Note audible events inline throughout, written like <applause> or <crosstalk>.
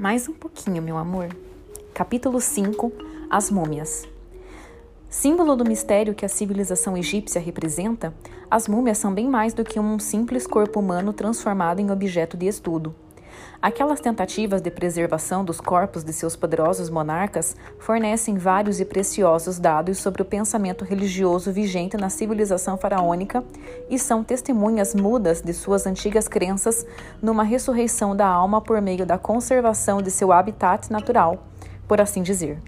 Mais um pouquinho, meu amor. Capítulo 5 As Múmias. Símbolo do mistério que a civilização egípcia representa, as múmias são bem mais do que um simples corpo humano transformado em objeto de estudo. Aquelas tentativas de preservação dos corpos de seus poderosos monarcas fornecem vários e preciosos dados sobre o pensamento religioso vigente na civilização faraônica e são testemunhas mudas de suas antigas crenças numa ressurreição da alma por meio da conservação de seu habitat natural, por assim dizer.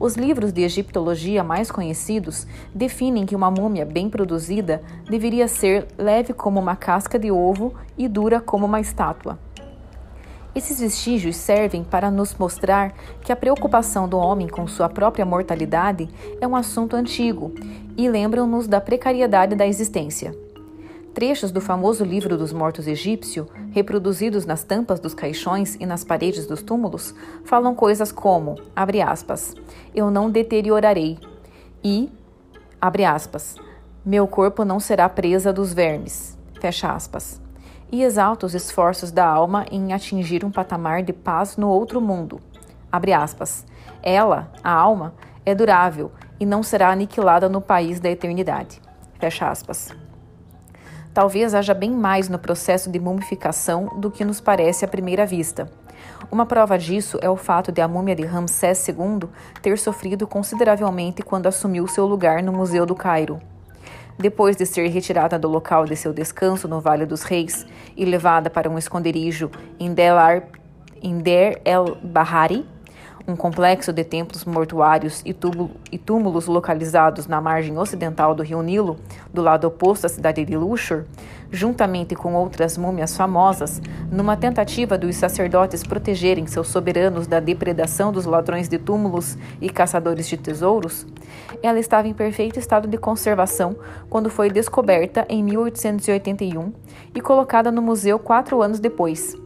Os livros de egiptologia mais conhecidos definem que uma múmia bem produzida deveria ser leve como uma casca de ovo e dura como uma estátua. Esses vestígios servem para nos mostrar que a preocupação do homem com sua própria mortalidade é um assunto antigo e lembram-nos da precariedade da existência. Trechos do famoso livro dos mortos egípcio, reproduzidos nas tampas dos caixões e nas paredes dos túmulos, falam coisas como, abre aspas, eu não deteriorarei e, abre aspas, meu corpo não será presa dos vermes, fecha aspas e exalta os esforços da alma em atingir um patamar de paz no outro mundo. Ela, a alma, é durável e não será aniquilada no país da eternidade. Fecha aspas. Talvez haja bem mais no processo de mumificação do que nos parece à primeira vista. Uma prova disso é o fato de a múmia de Ramsés II ter sofrido consideravelmente quando assumiu seu lugar no Museu do Cairo. Depois de ser retirada do local de seu descanso no Vale dos Reis e levada para um esconderijo em Delar, em Der el Bahari, um complexo de templos mortuários e, túmulos localizados na margem ocidental do rio Nilo, do lado oposto à cidade de Luxor, juntamente com outras múmias famosas, numa tentativa dos sacerdotes protegerem seus soberanos da depredação dos ladrões de túmulos e caçadores de tesouros, ela estava em perfeito estado de conservação quando foi descoberta em 1881 e colocada no museu quatro anos depois.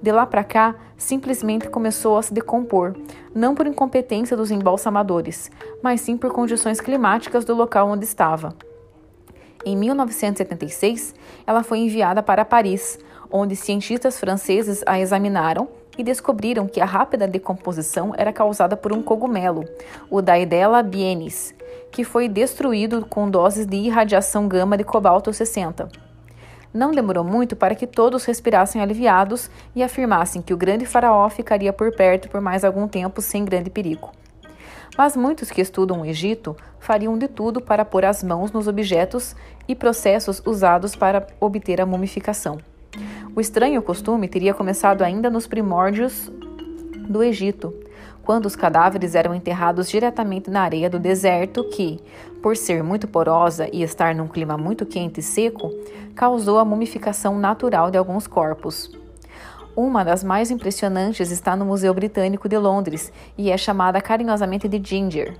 De lá para cá, simplesmente começou a se decompor, não por incompetência dos embalsamadores, mas sim por condições climáticas do local onde estava. Em 1976, ela foi enviada para Paris, onde cientistas franceses a examinaram e descobriram que a rápida decomposição era causada por um cogumelo, o Daedela bienis, que foi destruído com doses de irradiação gama de cobalto 60. Não demorou muito para que todos respirassem aliviados e afirmassem que o grande faraó ficaria por perto por mais algum tempo sem grande perigo. Mas muitos que estudam o Egito fariam de tudo para pôr as mãos nos objetos e processos usados para obter a mumificação. O estranho costume teria começado ainda nos primórdios do Egito, quando os cadáveres eram enterrados diretamente na areia do deserto, que, por ser muito porosa e estar num clima muito quente e seco, causou a mumificação natural de alguns corpos. Uma das mais impressionantes está no Museu Britânico de Londres e é chamada carinhosamente de Ginger.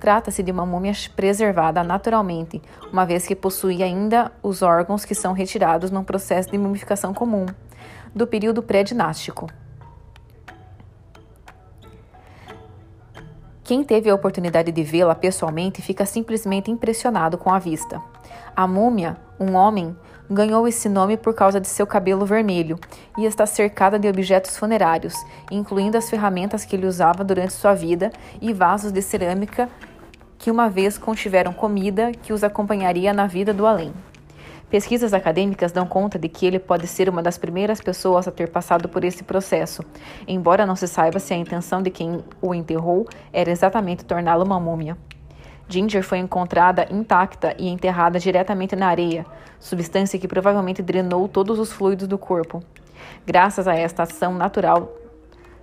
Trata-se de uma múmia preservada naturalmente, uma vez que possui ainda os órgãos que são retirados num processo de mumificação comum, do período pré-dinástico. Quem teve a oportunidade de vê-la pessoalmente fica simplesmente impressionado com a vista. A múmia, um homem, ganhou esse nome por causa de seu cabelo vermelho e está cercada de objetos funerários, incluindo as ferramentas que ele usava durante sua vida e vasos de cerâmica que uma vez contiveram comida que os acompanharia na vida do além. Pesquisas acadêmicas dão conta de que ele pode ser uma das primeiras pessoas a ter passado por esse processo, embora não se saiba se a intenção de quem o enterrou era exatamente torná-lo uma múmia. Ginger foi encontrada intacta e enterrada diretamente na areia, substância que provavelmente drenou todos os fluidos do corpo. Graças a esta ação natural,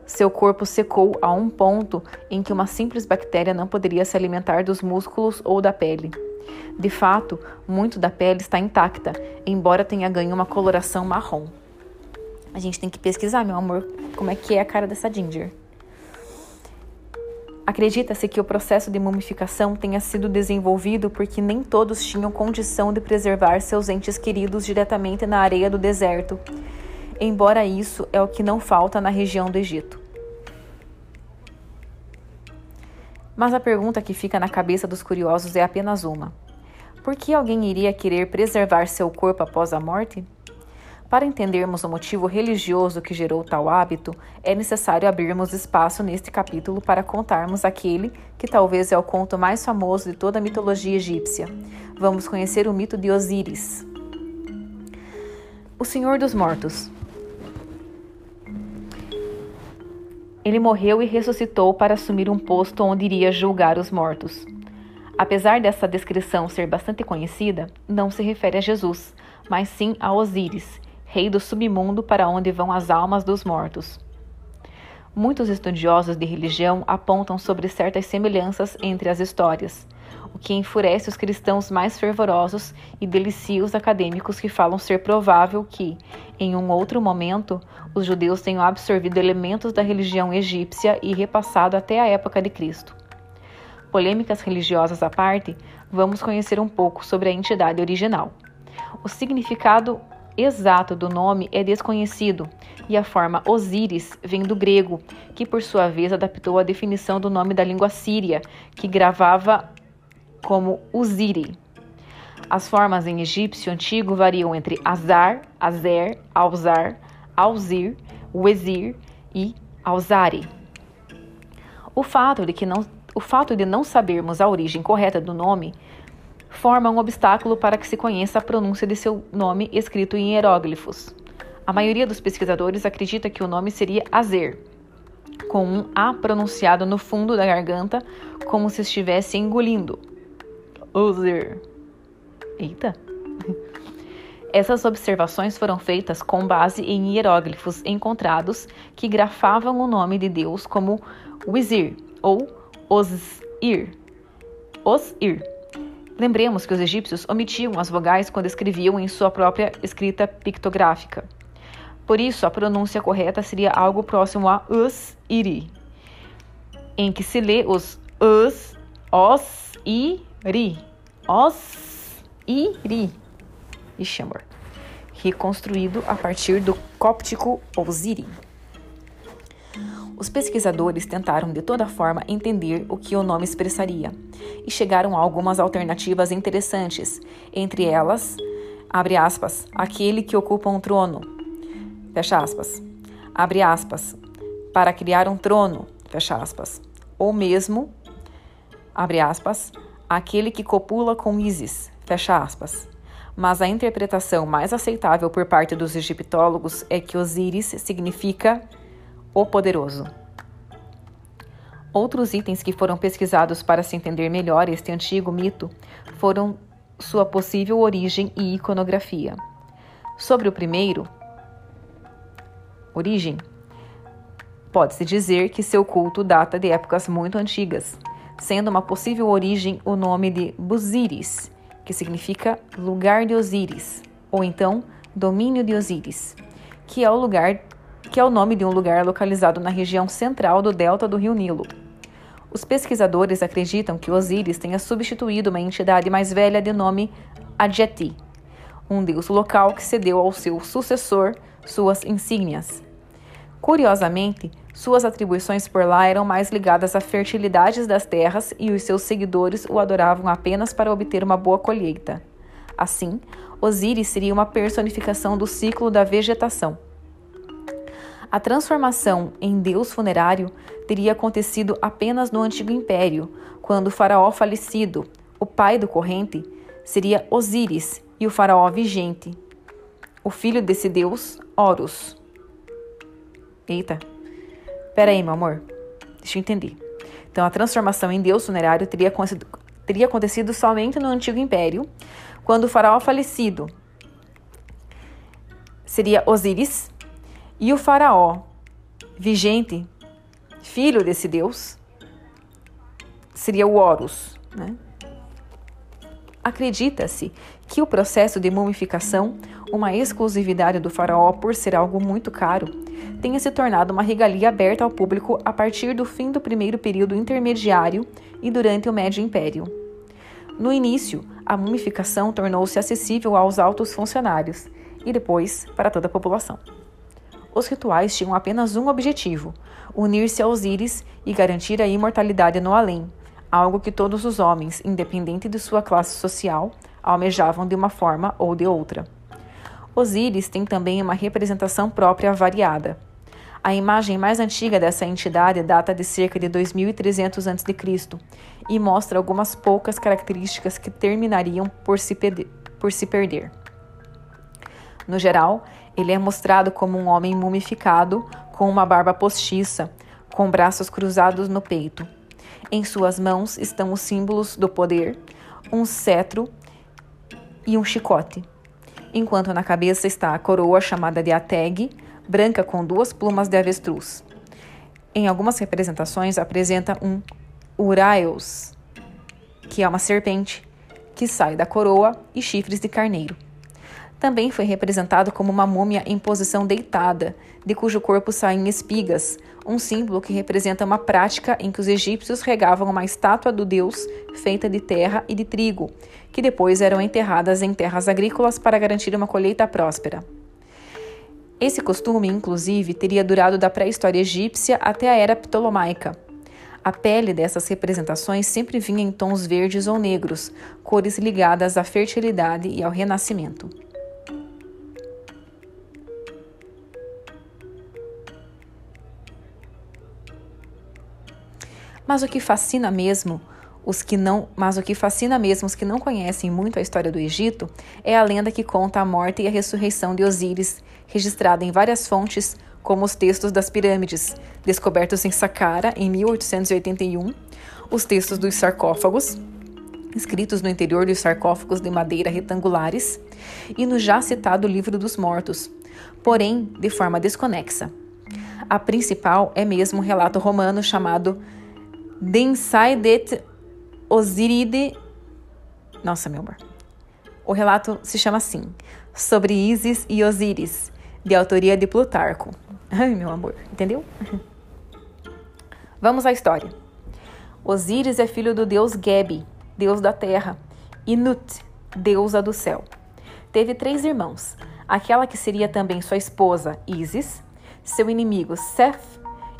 seu corpo secou a um ponto em que uma simples bactéria não poderia se alimentar dos músculos ou da pele. De fato, muito da pele está intacta, embora tenha ganho uma coloração marrom. A gente tem que pesquisar, meu amor, como é que é a cara dessa Ginger. Acredita-se que o processo de mumificação tenha sido desenvolvido porque nem todos tinham condição de preservar seus entes queridos diretamente na areia do deserto, embora isso é o que não falta na região do Egito. Mas a pergunta que fica na cabeça dos curiosos é apenas uma: por que alguém iria querer preservar seu corpo após a morte? Para entendermos o motivo religioso que gerou tal hábito, é necessário abrirmos espaço neste capítulo para contarmos aquele que talvez é o conto mais famoso de toda a mitologia egípcia. Vamos conhecer o mito de Osíris. O Senhor dos Mortos. Ele morreu e ressuscitou para assumir um posto onde iria julgar os mortos. Apesar dessa descrição ser bastante conhecida, não se refere a Jesus, mas sim a Osíris, rei do submundo para onde vão as almas dos mortos. Muitos estudiosos de religião apontam sobre certas semelhanças entre as histórias, o que enfurece os cristãos mais fervorosos e delicia os acadêmicos que falam ser provável que, em um outro momento, os judeus tenham absorvido elementos da religião egípcia e repassado até a época de Cristo. Polêmicas religiosas à parte, vamos conhecer um pouco sobre a entidade original. O significado exato do nome é desconhecido e a forma Osíris vem do grego, que por sua vez adaptou a definição do nome da língua síria, que gravava como Uziri. As formas em egípcio antigo variam entre Azar, Azer, Alzar, Alzir, Wezir e Alzari. O fato de que não o fato de não sabermos a origem correta do nome forma um obstáculo para que se conheça a pronúncia de seu nome escrito em hieróglifos. A maioria dos pesquisadores acredita que o nome seria Azer, com um A pronunciado no fundo da garganta, como se estivesse engolindo. Azer. Eita! Essas observações foram feitas com base em hieróglifos encontrados que grafavam o nome de Deus como Wizir ou Osir. Osir Lembremos que os egípcios omitiam as vogais quando escreviam em sua própria escrita pictográfica. Por isso, a pronúncia correta seria algo próximo a us, iri, em que se lê os us, os, i, ri, os, i, ri. Ixi, amor. Reconstruído a partir do cóptico Osiri. Os pesquisadores tentaram de toda forma entender o que o nome expressaria. E chegaram a algumas alternativas interessantes, entre elas, abre aspas, aquele que ocupa um trono, fecha aspas, abre aspas, para criar um trono, fecha aspas, ou mesmo, abre aspas, aquele que copula com Isis, fecha aspas. Mas a interpretação mais aceitável por parte dos egiptólogos é que Osíris significa o Poderoso. Outros itens que foram pesquisados para se entender melhor este antigo mito foram sua possível origem e iconografia. Sobre o primeiro, origem, pode-se dizer que seu culto data de épocas muito antigas, sendo uma possível origem o nome de Buziris, que significa lugar de Osíris, ou então domínio de Osíris, que é o lugar que é o nome de um lugar localizado na região central do delta do rio Nilo. Os pesquisadores acreditam que Osíris tenha substituído uma entidade mais velha de nome Adjeti, um deus local que cedeu ao seu sucessor suas insígnias. Curiosamente, suas atribuições por lá eram mais ligadas à fertilidade das terras e os seus seguidores o adoravam apenas para obter uma boa colheita. Assim, Osíris seria uma personificação do ciclo da vegetação. A transformação em deus funerário teria acontecido apenas no Antigo Império, quando o faraó falecido, o pai do corrente, seria Osíris e o faraó vigente, o filho desse deus, Horus. Eita, pera aí, meu amor, deixa eu entender. Então, a transformação em deus funerário teria, teria acontecido somente no Antigo Império, quando o faraó falecido seria Osíris e o Faraó, vigente, filho desse Deus, seria o Horus. Né? Acredita-se que o processo de mumificação, uma exclusividade do faraó por ser algo muito caro, tenha se tornado uma regalia aberta ao público a partir do fim do primeiro período intermediário e durante o Médio Império. No início, a mumificação tornou-se acessível aos altos funcionários e depois para toda a população. Os rituais tinham apenas um objetivo: unir-se aos íris e garantir a imortalidade no além, algo que todos os homens, independente de sua classe social, almejavam de uma forma ou de outra. Osíris tem também uma representação própria variada. A imagem mais antiga dessa entidade data de cerca de 2300 a.C. e mostra algumas poucas características que terminariam por se, por se perder. No geral, ele é mostrado como um homem mumificado, com uma barba postiça, com braços cruzados no peito. Em suas mãos estão os símbolos do poder, um cetro e um chicote, enquanto na cabeça está a coroa chamada de ateg, branca com duas plumas de avestruz. Em algumas representações apresenta um Uraeus, que é uma serpente, que sai da coroa e chifres de carneiro. Também foi representado como uma múmia em posição deitada, de cujo corpo saem espigas, um símbolo que representa uma prática em que os egípcios regavam uma estátua do deus feita de terra e de trigo, que depois eram enterradas em terras agrícolas para garantir uma colheita próspera. Esse costume, inclusive, teria durado da pré-história egípcia até a era ptolomaica. A pele dessas representações sempre vinha em tons verdes ou negros, cores ligadas à fertilidade e ao renascimento. Mas o que fascina mesmo os que não, mas o que fascina mesmo os que não conhecem muito a história do Egito é a lenda que conta a morte e a ressurreição de Osíris, registrada em várias fontes, como os textos das pirâmides, descobertos em Saqqara em 1881, os textos dos sarcófagos, escritos no interior dos sarcófagos de madeira retangulares, e no já citado Livro dos Mortos, porém de forma desconexa. A principal é mesmo um relato romano chamado Densaidet Osiride. Nossa, meu amor. O relato se chama assim: Sobre Isis e Osíris, de autoria de Plutarco. Ai, meu amor, entendeu? Vamos à história. Osíris é filho do deus Gebi, deus da terra, e Nut, deusa do céu. Teve três irmãos: aquela que seria também sua esposa, Isis, seu inimigo Seth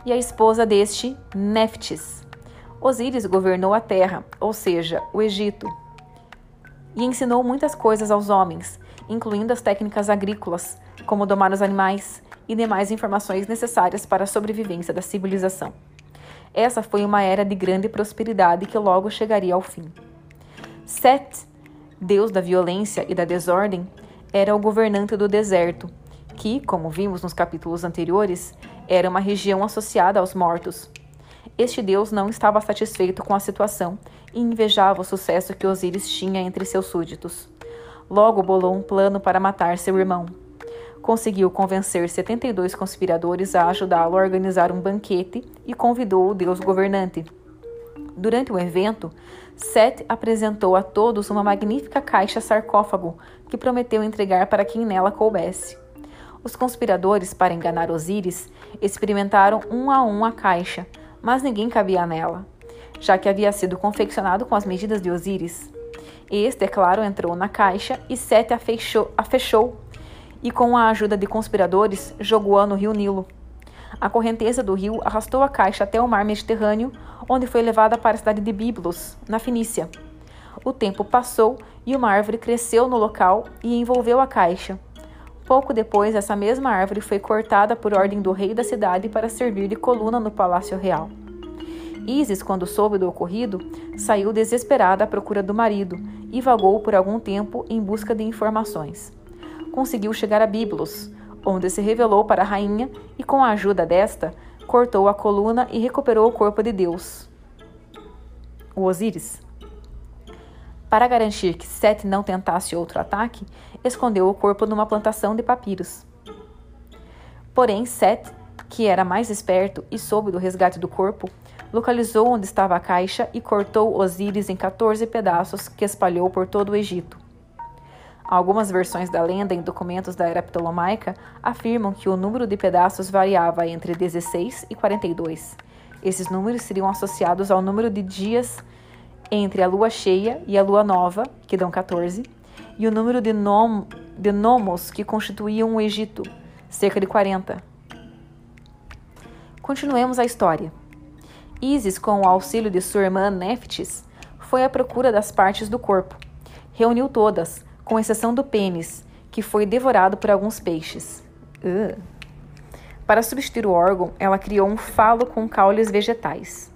e a esposa deste, Neftis. Osíris governou a terra, ou seja, o Egito, e ensinou muitas coisas aos homens, incluindo as técnicas agrícolas, como domar os animais e demais informações necessárias para a sobrevivência da civilização. Essa foi uma era de grande prosperidade que logo chegaria ao fim. Set, deus da violência e da desordem, era o governante do deserto, que, como vimos nos capítulos anteriores, era uma região associada aos mortos, este deus não estava satisfeito com a situação e invejava o sucesso que Osíris tinha entre seus súditos. Logo bolou um plano para matar seu irmão. Conseguiu convencer 72 conspiradores a ajudá-lo a organizar um banquete e convidou o deus governante. Durante o evento, Set apresentou a todos uma magnífica caixa sarcófago que prometeu entregar para quem nela coubesse. Os conspiradores, para enganar Osíris, experimentaram um a um a caixa, mas ninguém cabia nela, já que havia sido confeccionado com as medidas de Osíris. Este, é claro, entrou na caixa e Sete a fechou, a fechou e, com a ajuda de conspiradores, jogou-a no rio Nilo. A correnteza do rio arrastou a caixa até o mar Mediterrâneo, onde foi levada para a cidade de Biblos, na Fenícia. O tempo passou e uma árvore cresceu no local e envolveu a caixa. Pouco depois, essa mesma árvore foi cortada por ordem do rei da cidade para servir de coluna no palácio real. Isis, quando soube do ocorrido, saiu desesperada à procura do marido e vagou por algum tempo em busca de informações. Conseguiu chegar a Biblos, onde se revelou para a rainha e, com a ajuda desta, cortou a coluna e recuperou o corpo de Deus. O Osíris. Para garantir que Sete não tentasse outro ataque, escondeu o corpo numa plantação de papiros. Porém, Set, que era mais esperto e soube do resgate do corpo, localizou onde estava a caixa e cortou Osíris em 14 pedaços que espalhou por todo o Egito. Algumas versões da lenda em documentos da era ptolomaica afirmam que o número de pedaços variava entre 16 e 42. Esses números seriam associados ao número de dias entre a lua cheia e a lua nova, que dão 14, e o número de, nom de nomos que constituíam o Egito, cerca de 40. Continuemos a história. Isis, com o auxílio de sua irmã Neftis, foi à procura das partes do corpo. Reuniu todas, com exceção do pênis, que foi devorado por alguns peixes. Uh. Para substituir o órgão, ela criou um falo com caules vegetais.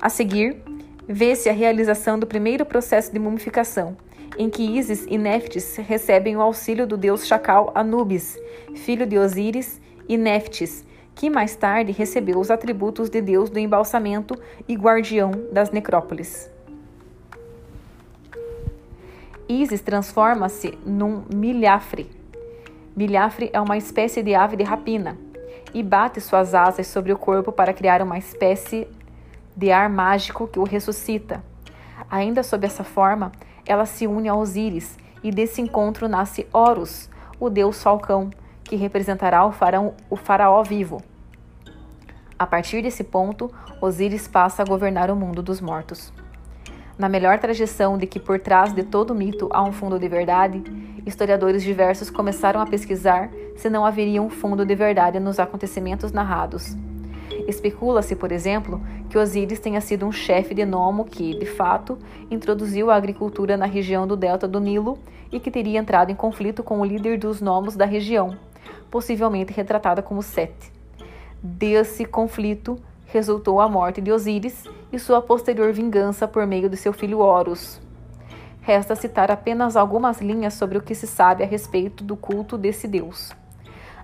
A seguir, vê-se a realização do primeiro processo de mumificação, em que Isis e Neftis recebem o auxílio do deus chacal Anubis, filho de Osíris, e Neftis, que mais tarde recebeu os atributos de deus do embalsamento e guardião das necrópolis. Isis transforma-se num milhafre. Milhafre é uma espécie de ave de rapina e bate suas asas sobre o corpo para criar uma espécie de ar mágico que o ressuscita. Ainda sob essa forma, ela se une a Osíris e desse encontro nasce Horus, o deus falcão, que representará o faraó, o faraó vivo. A partir desse ponto, Osíris passa a governar o mundo dos mortos. Na melhor tradição de que por trás de todo mito há um fundo de verdade, historiadores diversos começaram a pesquisar se não haveria um fundo de verdade nos acontecimentos narrados. Especula-se, por exemplo, que Osíris tenha sido um chefe de Nomo que, de fato, introduziu a agricultura na região do delta do Nilo e que teria entrado em conflito com o líder dos Nomos da região, possivelmente retratada como Sete. Desse conflito resultou a morte de Osíris e sua posterior vingança por meio de seu filho Horus. Resta citar apenas algumas linhas sobre o que se sabe a respeito do culto desse deus.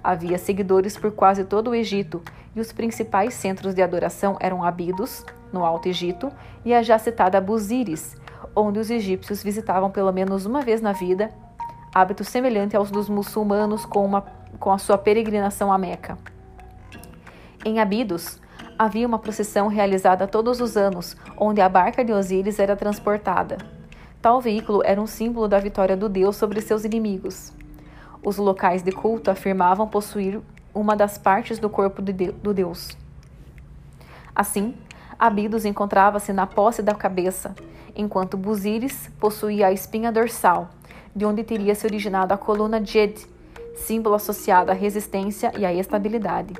Havia seguidores por quase todo o Egito e os principais centros de adoração eram Abidos, no Alto Egito, e a já citada Busíris, onde os egípcios visitavam pelo menos uma vez na vida, hábito semelhante aos dos muçulmanos com, uma, com a sua peregrinação a Meca. Em Abidos, havia uma procissão realizada todos os anos, onde a barca de Osíris era transportada. Tal veículo era um símbolo da vitória do deus sobre seus inimigos. Os locais de culto afirmavam possuir uma das partes do corpo de do deus. Assim, Abidos encontrava-se na posse da cabeça, enquanto Busíris possuía a espinha dorsal, de onde teria se originado a coluna Djed, símbolo associado à resistência e à estabilidade.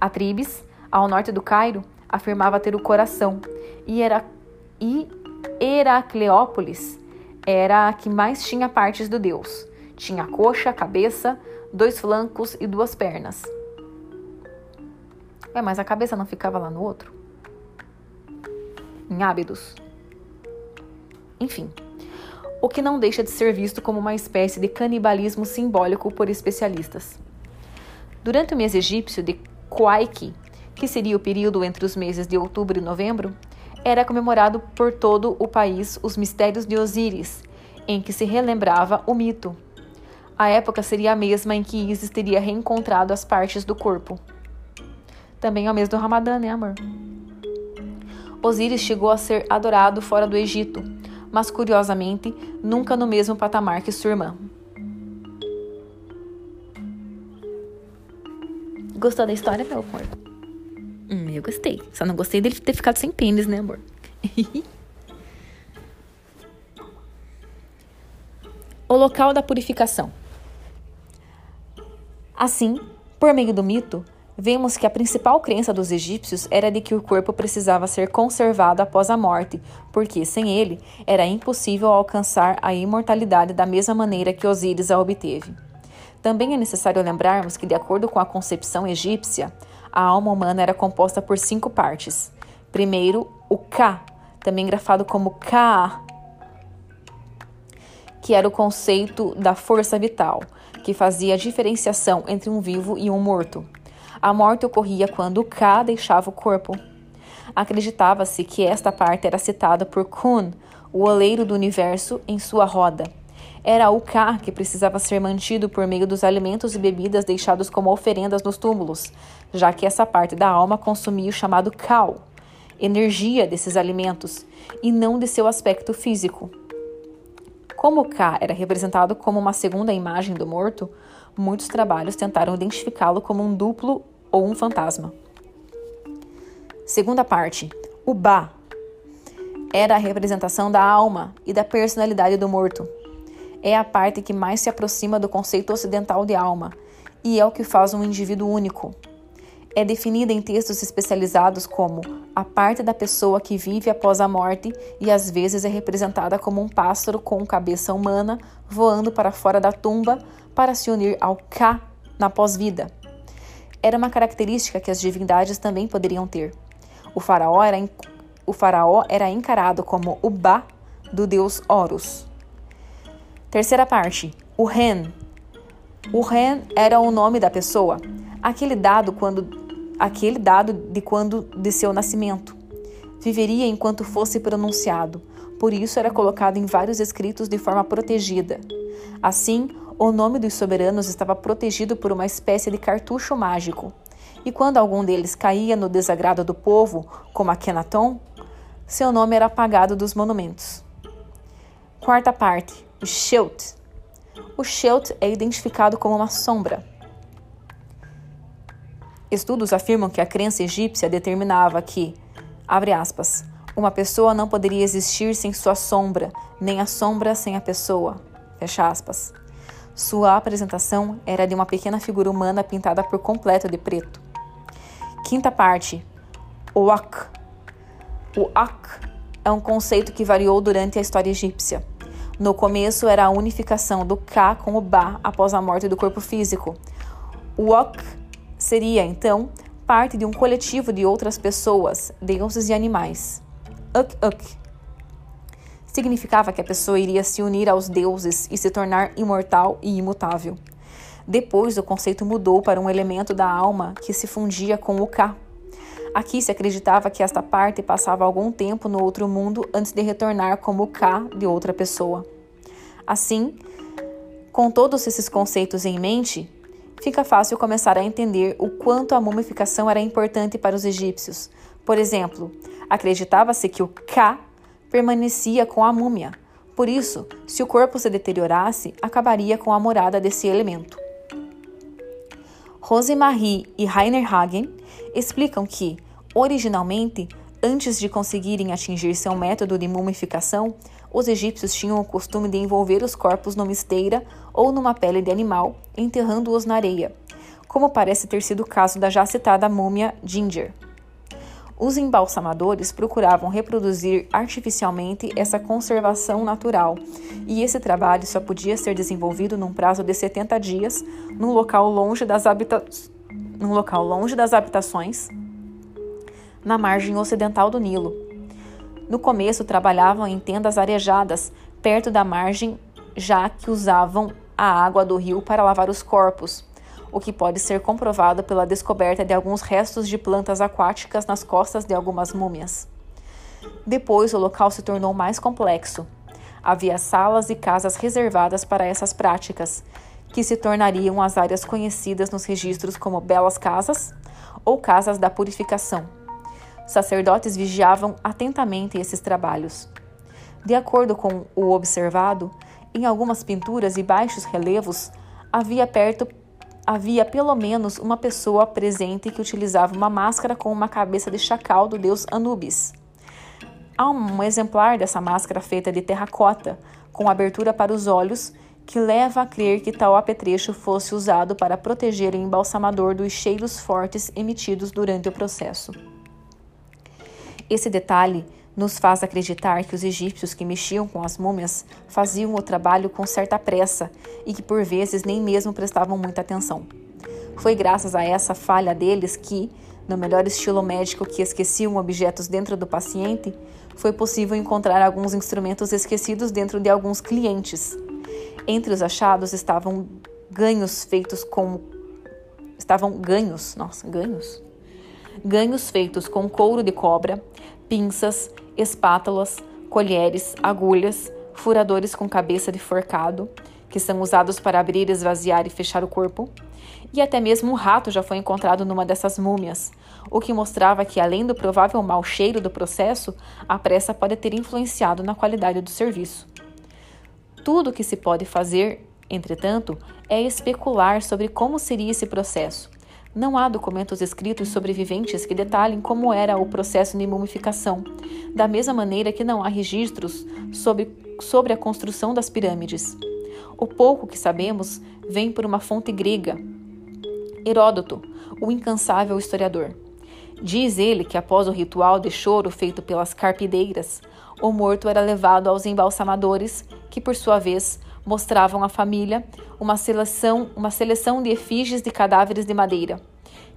A Tribes ao norte do Cairo, afirmava ter o coração, e, era, e Heracleópolis era a que mais tinha partes do deus. Tinha coxa, cabeça, dois flancos e duas pernas. É, mas a cabeça não ficava lá no outro? Em Ábidos. Enfim, o que não deixa de ser visto como uma espécie de canibalismo simbólico por especialistas. Durante o mês egípcio de Quaiki, que seria o período entre os meses de outubro e novembro, era comemorado por todo o país os mistérios de Osíris, em que se relembrava o mito. A época seria a mesma em que Isis teria reencontrado as partes do corpo. Também é o mês do Ramadã, né, amor? Osíris chegou a ser adorado fora do Egito, mas curiosamente, nunca no mesmo patamar que sua irmã. Gostou da história, meu amor? Hum, eu gostei. Só não gostei dele ter ficado sem pênis, né, amor? <laughs> o local da purificação. Assim, por meio do mito, vemos que a principal crença dos egípcios era de que o corpo precisava ser conservado após a morte, porque sem ele era impossível alcançar a imortalidade da mesma maneira que Osíris a obteve. Também é necessário lembrarmos que, de acordo com a concepção egípcia, a alma humana era composta por cinco partes. Primeiro, o Ka, também grafado como Ka, que era o conceito da força vital, que fazia a diferenciação entre um vivo e um morto. A morte ocorria quando Ka deixava o corpo. Acreditava-se que esta parte era citada por Kun, o oleiro do universo, em sua roda. Era o Ka que precisava ser mantido por meio dos alimentos e bebidas deixados como oferendas nos túmulos, já que essa parte da alma consumia o chamado Kau, energia desses alimentos, e não de seu aspecto físico. Como o Ka era representado como uma segunda imagem do morto, muitos trabalhos tentaram identificá-lo como um duplo ou um fantasma. Segunda parte, o Ba, era a representação da alma e da personalidade do morto é a parte que mais se aproxima do conceito ocidental de alma e é o que faz um indivíduo único. É definida em textos especializados como a parte da pessoa que vive após a morte e às vezes é representada como um pássaro com cabeça humana voando para fora da tumba para se unir ao Ka na pós-vida. Era uma característica que as divindades também poderiam ter. O faraó era, o faraó era encarado como o Ba do deus Horus. Terceira parte, o Ren. O Ren era o nome da pessoa, aquele dado quando aquele dado de quando de seu nascimento. Viveria enquanto fosse pronunciado, por isso era colocado em vários escritos de forma protegida. Assim, o nome dos soberanos estava protegido por uma espécie de cartucho mágico. E quando algum deles caía no desagrado do povo, como Akhenaton, seu nome era apagado dos monumentos. Quarta parte, o Shelt. O Shelt é identificado como uma sombra. Estudos afirmam que a crença egípcia determinava que, abre aspas, uma pessoa não poderia existir sem sua sombra, nem a sombra sem a pessoa. Fecha aspas. Sua apresentação era de uma pequena figura humana pintada por completo de preto. Quinta parte, o Ak. O Ak é um conceito que variou durante a história egípcia. No começo era a unificação do Ka com o Ba após a morte do corpo físico. O Ak Seria, então, parte de um coletivo de outras pessoas, deuses e animais. Uk-uk. Significava que a pessoa iria se unir aos deuses e se tornar imortal e imutável. Depois, o conceito mudou para um elemento da alma que se fundia com o Ka. Aqui se acreditava que esta parte passava algum tempo no outro mundo antes de retornar como o Ka de outra pessoa. Assim, com todos esses conceitos em mente, fica fácil começar a entender o quanto a mumificação era importante para os egípcios. Por exemplo, acreditava-se que o Ka permanecia com a múmia. Por isso, se o corpo se deteriorasse, acabaria com a morada desse elemento. Rosemarie e Rainer Hagen explicam que, originalmente, antes de conseguirem atingir seu método de mumificação, os egípcios tinham o costume de envolver os corpos numa esteira ou numa pele de animal, enterrando-os na areia, como parece ter sido o caso da já citada múmia Ginger. Os embalsamadores procuravam reproduzir artificialmente essa conservação natural, e esse trabalho só podia ser desenvolvido num prazo de 70 dias, num local longe das, habita num local longe das habitações, na margem ocidental do Nilo, no começo trabalhavam em tendas arejadas, perto da margem, já que usavam a água do rio para lavar os corpos, o que pode ser comprovado pela descoberta de alguns restos de plantas aquáticas nas costas de algumas múmias. Depois, o local se tornou mais complexo. Havia salas e casas reservadas para essas práticas, que se tornariam as áreas conhecidas nos registros como belas casas ou casas da purificação. Sacerdotes vigiavam atentamente esses trabalhos. De acordo com o observado, em algumas pinturas e baixos relevos havia perto havia pelo menos uma pessoa presente que utilizava uma máscara com uma cabeça de chacal do deus Anubis. Há um exemplar dessa máscara feita de terracota, com abertura para os olhos, que leva a crer que tal apetrecho fosse usado para proteger o embalsamador dos cheiros fortes emitidos durante o processo. Esse detalhe nos faz acreditar que os egípcios que mexiam com as múmias faziam o trabalho com certa pressa e que por vezes nem mesmo prestavam muita atenção. Foi graças a essa falha deles que, no melhor estilo médico que esqueciam objetos dentro do paciente, foi possível encontrar alguns instrumentos esquecidos dentro de alguns clientes. Entre os achados estavam ganhos feitos com estavam ganhos, nossa, ganhos ganhos feitos com couro de cobra, pinças, espátulas, colheres, agulhas, furadores com cabeça de forcado, que são usados para abrir, esvaziar e fechar o corpo, e até mesmo um rato já foi encontrado numa dessas múmias, o que mostrava que, além do provável mau cheiro do processo, a pressa pode ter influenciado na qualidade do serviço. Tudo o que se pode fazer, entretanto, é especular sobre como seria esse processo, não há documentos escritos sobreviventes que detalhem como era o processo de mumificação, da mesma maneira que não há registros sobre, sobre a construção das pirâmides. O pouco que sabemos vem por uma fonte grega, Heródoto, o incansável historiador. Diz ele que após o ritual de choro feito pelas carpideiras, o morto era levado aos embalsamadores, que por sua vez mostravam à família uma seleção, uma seleção de efígies de cadáveres de madeira,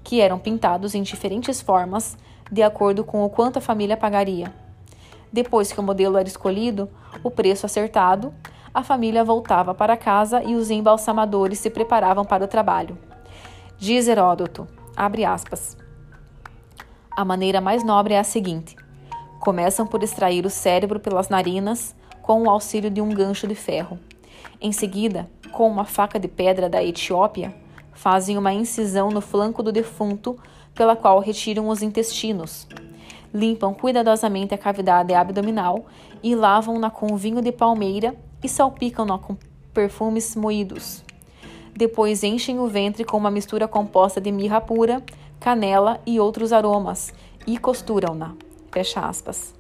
que eram pintados em diferentes formas, de acordo com o quanto a família pagaria. Depois que o modelo era escolhido, o preço acertado, a família voltava para casa e os embalsamadores se preparavam para o trabalho. Diz Heródoto, abre aspas, a maneira mais nobre é a seguinte: começam por extrair o cérebro pelas narinas com o auxílio de um gancho de ferro. Em seguida, com uma faca de pedra da Etiópia, fazem uma incisão no flanco do defunto, pela qual retiram os intestinos. Limpam cuidadosamente a cavidade abdominal e lavam-na com vinho de palmeira e salpicam-na com perfumes moídos. Depois enchem o ventre com uma mistura composta de mirra pura, canela e outros aromas e costuram-na. Fecha aspas.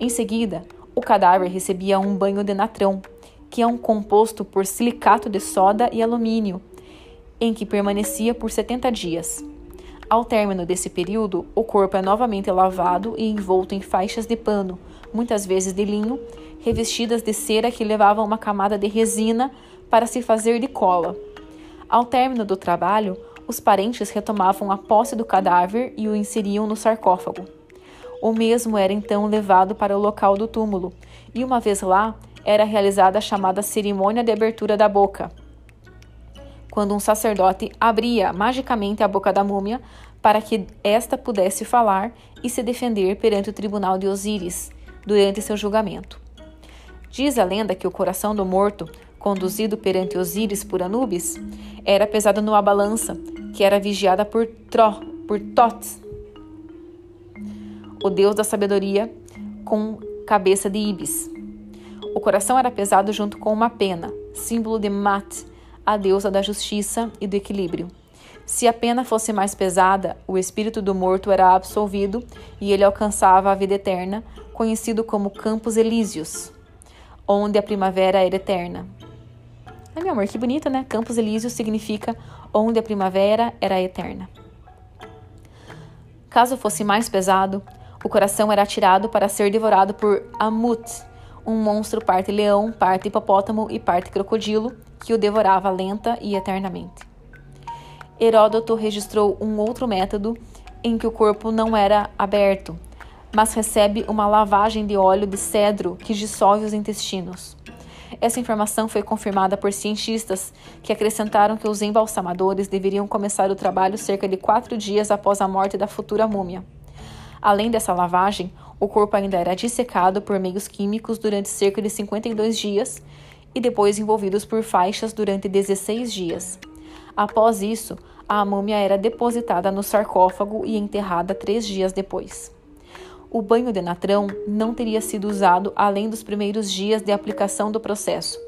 Em seguida, o cadáver recebia um banho de natrão, que é um composto por silicato de soda e alumínio, em que permanecia por 70 dias. Ao término desse período, o corpo é novamente lavado e envolto em faixas de pano, muitas vezes de linho, revestidas de cera que levavam uma camada de resina para se fazer de cola. Ao término do trabalho, os parentes retomavam a posse do cadáver e o inseriam no sarcófago. O mesmo era então levado para o local do túmulo, e uma vez lá, era realizada a chamada cerimônia de abertura da boca, quando um sacerdote abria magicamente a boca da múmia para que esta pudesse falar e se defender perante o tribunal de Osíris durante seu julgamento. Diz a lenda que o coração do morto, conduzido perante Osíris por Anubis, era pesado numa balança que era vigiada por Tro, por Tot, o deus da sabedoria, com cabeça de Ibis. O coração era pesado junto com uma pena, símbolo de Mat, a deusa da justiça e do equilíbrio. Se a pena fosse mais pesada, o espírito do morto era absolvido e ele alcançava a vida eterna, conhecido como Campos Elíseos, onde a primavera era eterna. Ai, meu amor, que bonito, né? Campos Elíseos significa onde a primavera era eterna. Caso fosse mais pesado, o coração era atirado para ser devorado por Amut, um monstro parte leão, parte hipopótamo e parte crocodilo, que o devorava lenta e eternamente. Heródoto registrou um outro método em que o corpo não era aberto, mas recebe uma lavagem de óleo de cedro que dissolve os intestinos. Essa informação foi confirmada por cientistas que acrescentaram que os embalsamadores deveriam começar o trabalho cerca de quatro dias após a morte da futura múmia. Além dessa lavagem, o corpo ainda era dissecado por meios químicos durante cerca de 52 dias e depois envolvidos por faixas durante 16 dias. Após isso, a múmia era depositada no sarcófago e enterrada três dias depois. O banho de natrão não teria sido usado além dos primeiros dias de aplicação do processo.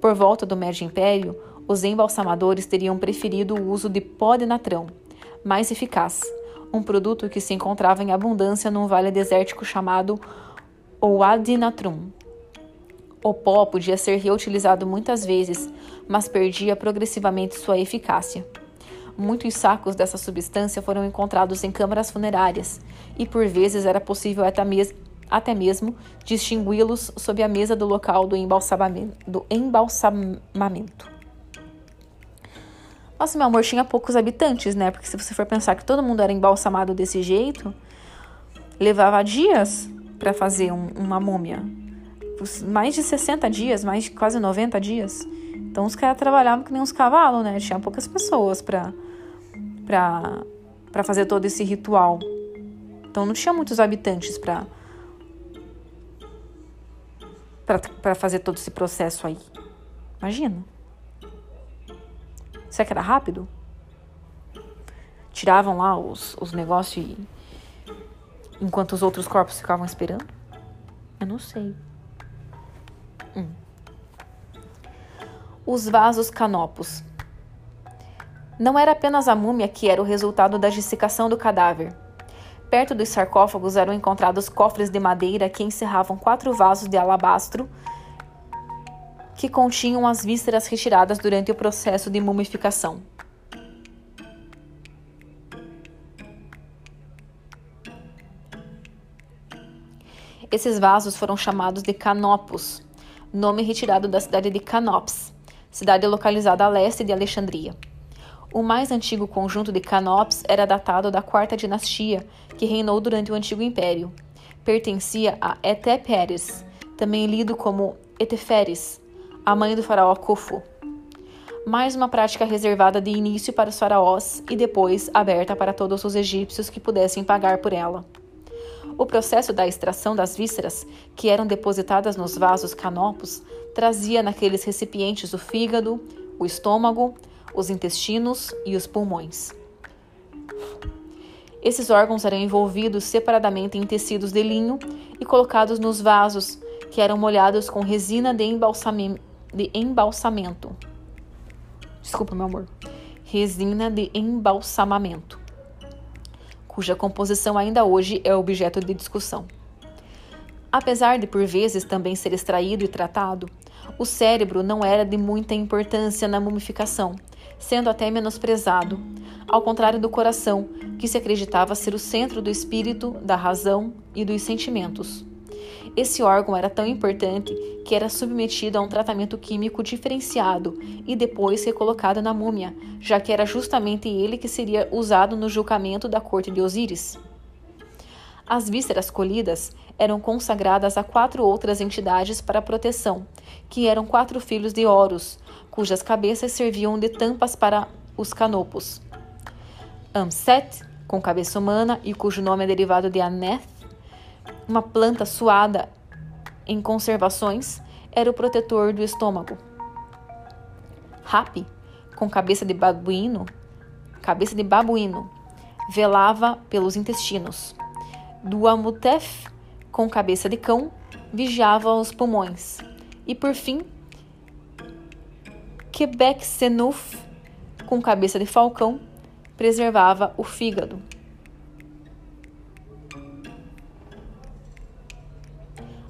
Por volta do Médio Império, os embalsamadores teriam preferido o uso de pó de natrão, mais eficaz, um produto que se encontrava em abundância num vale desértico chamado Ouadi Natrum. O pó podia ser reutilizado muitas vezes, mas perdia progressivamente sua eficácia. Muitos sacos dessa substância foram encontrados em câmaras funerárias, e por vezes era possível até, mes até mesmo distingui-los sob a mesa do local do embalsamamento. Do embalsamamento. Nossa, meu amor, tinha poucos habitantes, né? Porque se você for pensar que todo mundo era embalsamado desse jeito, levava dias para fazer um, uma múmia. Mais de 60 dias, mais de quase 90 dias. Então os caras trabalhavam que nem uns cavalos, né? Tinha poucas pessoas para para para fazer todo esse ritual. Então não tinha muitos habitantes para para fazer todo esse processo aí. Imagina. Será que era rápido? Tiravam lá os, os negócios e... enquanto os outros corpos ficavam esperando? Eu não sei. Hum. Os vasos canopos. Não era apenas a múmia que era o resultado da dissecação do cadáver. Perto dos sarcófagos eram encontrados cofres de madeira que encerravam quatro vasos de alabastro que continham as vísceras retiradas durante o processo de mumificação. Esses vasos foram chamados de canopos, nome retirado da cidade de Canops, cidade localizada a leste de Alexandria. O mais antigo conjunto de Canops era datado da Quarta Dinastia, que reinou durante o Antigo Império. Pertencia a Eteperes, também lido como Eteferes, a mãe do faraó Khufu. Mais uma prática reservada de início para os faraós e depois aberta para todos os egípcios que pudessem pagar por ela. O processo da extração das vísceras, que eram depositadas nos vasos canopos, trazia naqueles recipientes o fígado, o estômago, os intestinos e os pulmões. Esses órgãos eram envolvidos separadamente em tecidos de linho e colocados nos vasos, que eram molhados com resina de, de embalsamento. Desculpa, meu amor. Resina de embalsamamento, cuja composição ainda hoje é objeto de discussão. Apesar de por vezes também ser extraído e tratado, o cérebro não era de muita importância na mumificação, sendo até menosprezado, ao contrário do coração, que se acreditava ser o centro do espírito, da razão e dos sentimentos. Esse órgão era tão importante que era submetido a um tratamento químico diferenciado e depois recolocado na múmia, já que era justamente ele que seria usado no julgamento da corte de Osíris. As vísceras colhidas eram consagradas a quatro outras entidades para proteção, que eram quatro filhos de Horus, cujas cabeças serviam de tampas para os canopos. Amset, com cabeça humana e cujo nome é derivado de Aneth, uma planta suada em conservações, era o protetor do estômago. Rapi, com cabeça de babuíno, cabeça de babuíno, velava pelos intestinos. Duamutef, com cabeça de cão, vigiava os pulmões. E por fim, Quebec Senuf, com cabeça de falcão, preservava o fígado.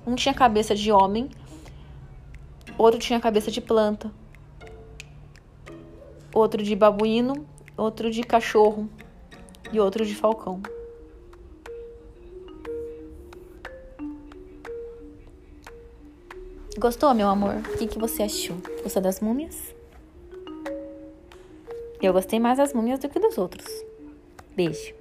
Um tinha cabeça de homem, outro tinha cabeça de planta, outro de babuíno, outro de cachorro e outro de falcão. Gostou, meu amor? O que, que você achou? Gostou das múmias? Eu gostei mais das múmias do que dos outros. Beijo.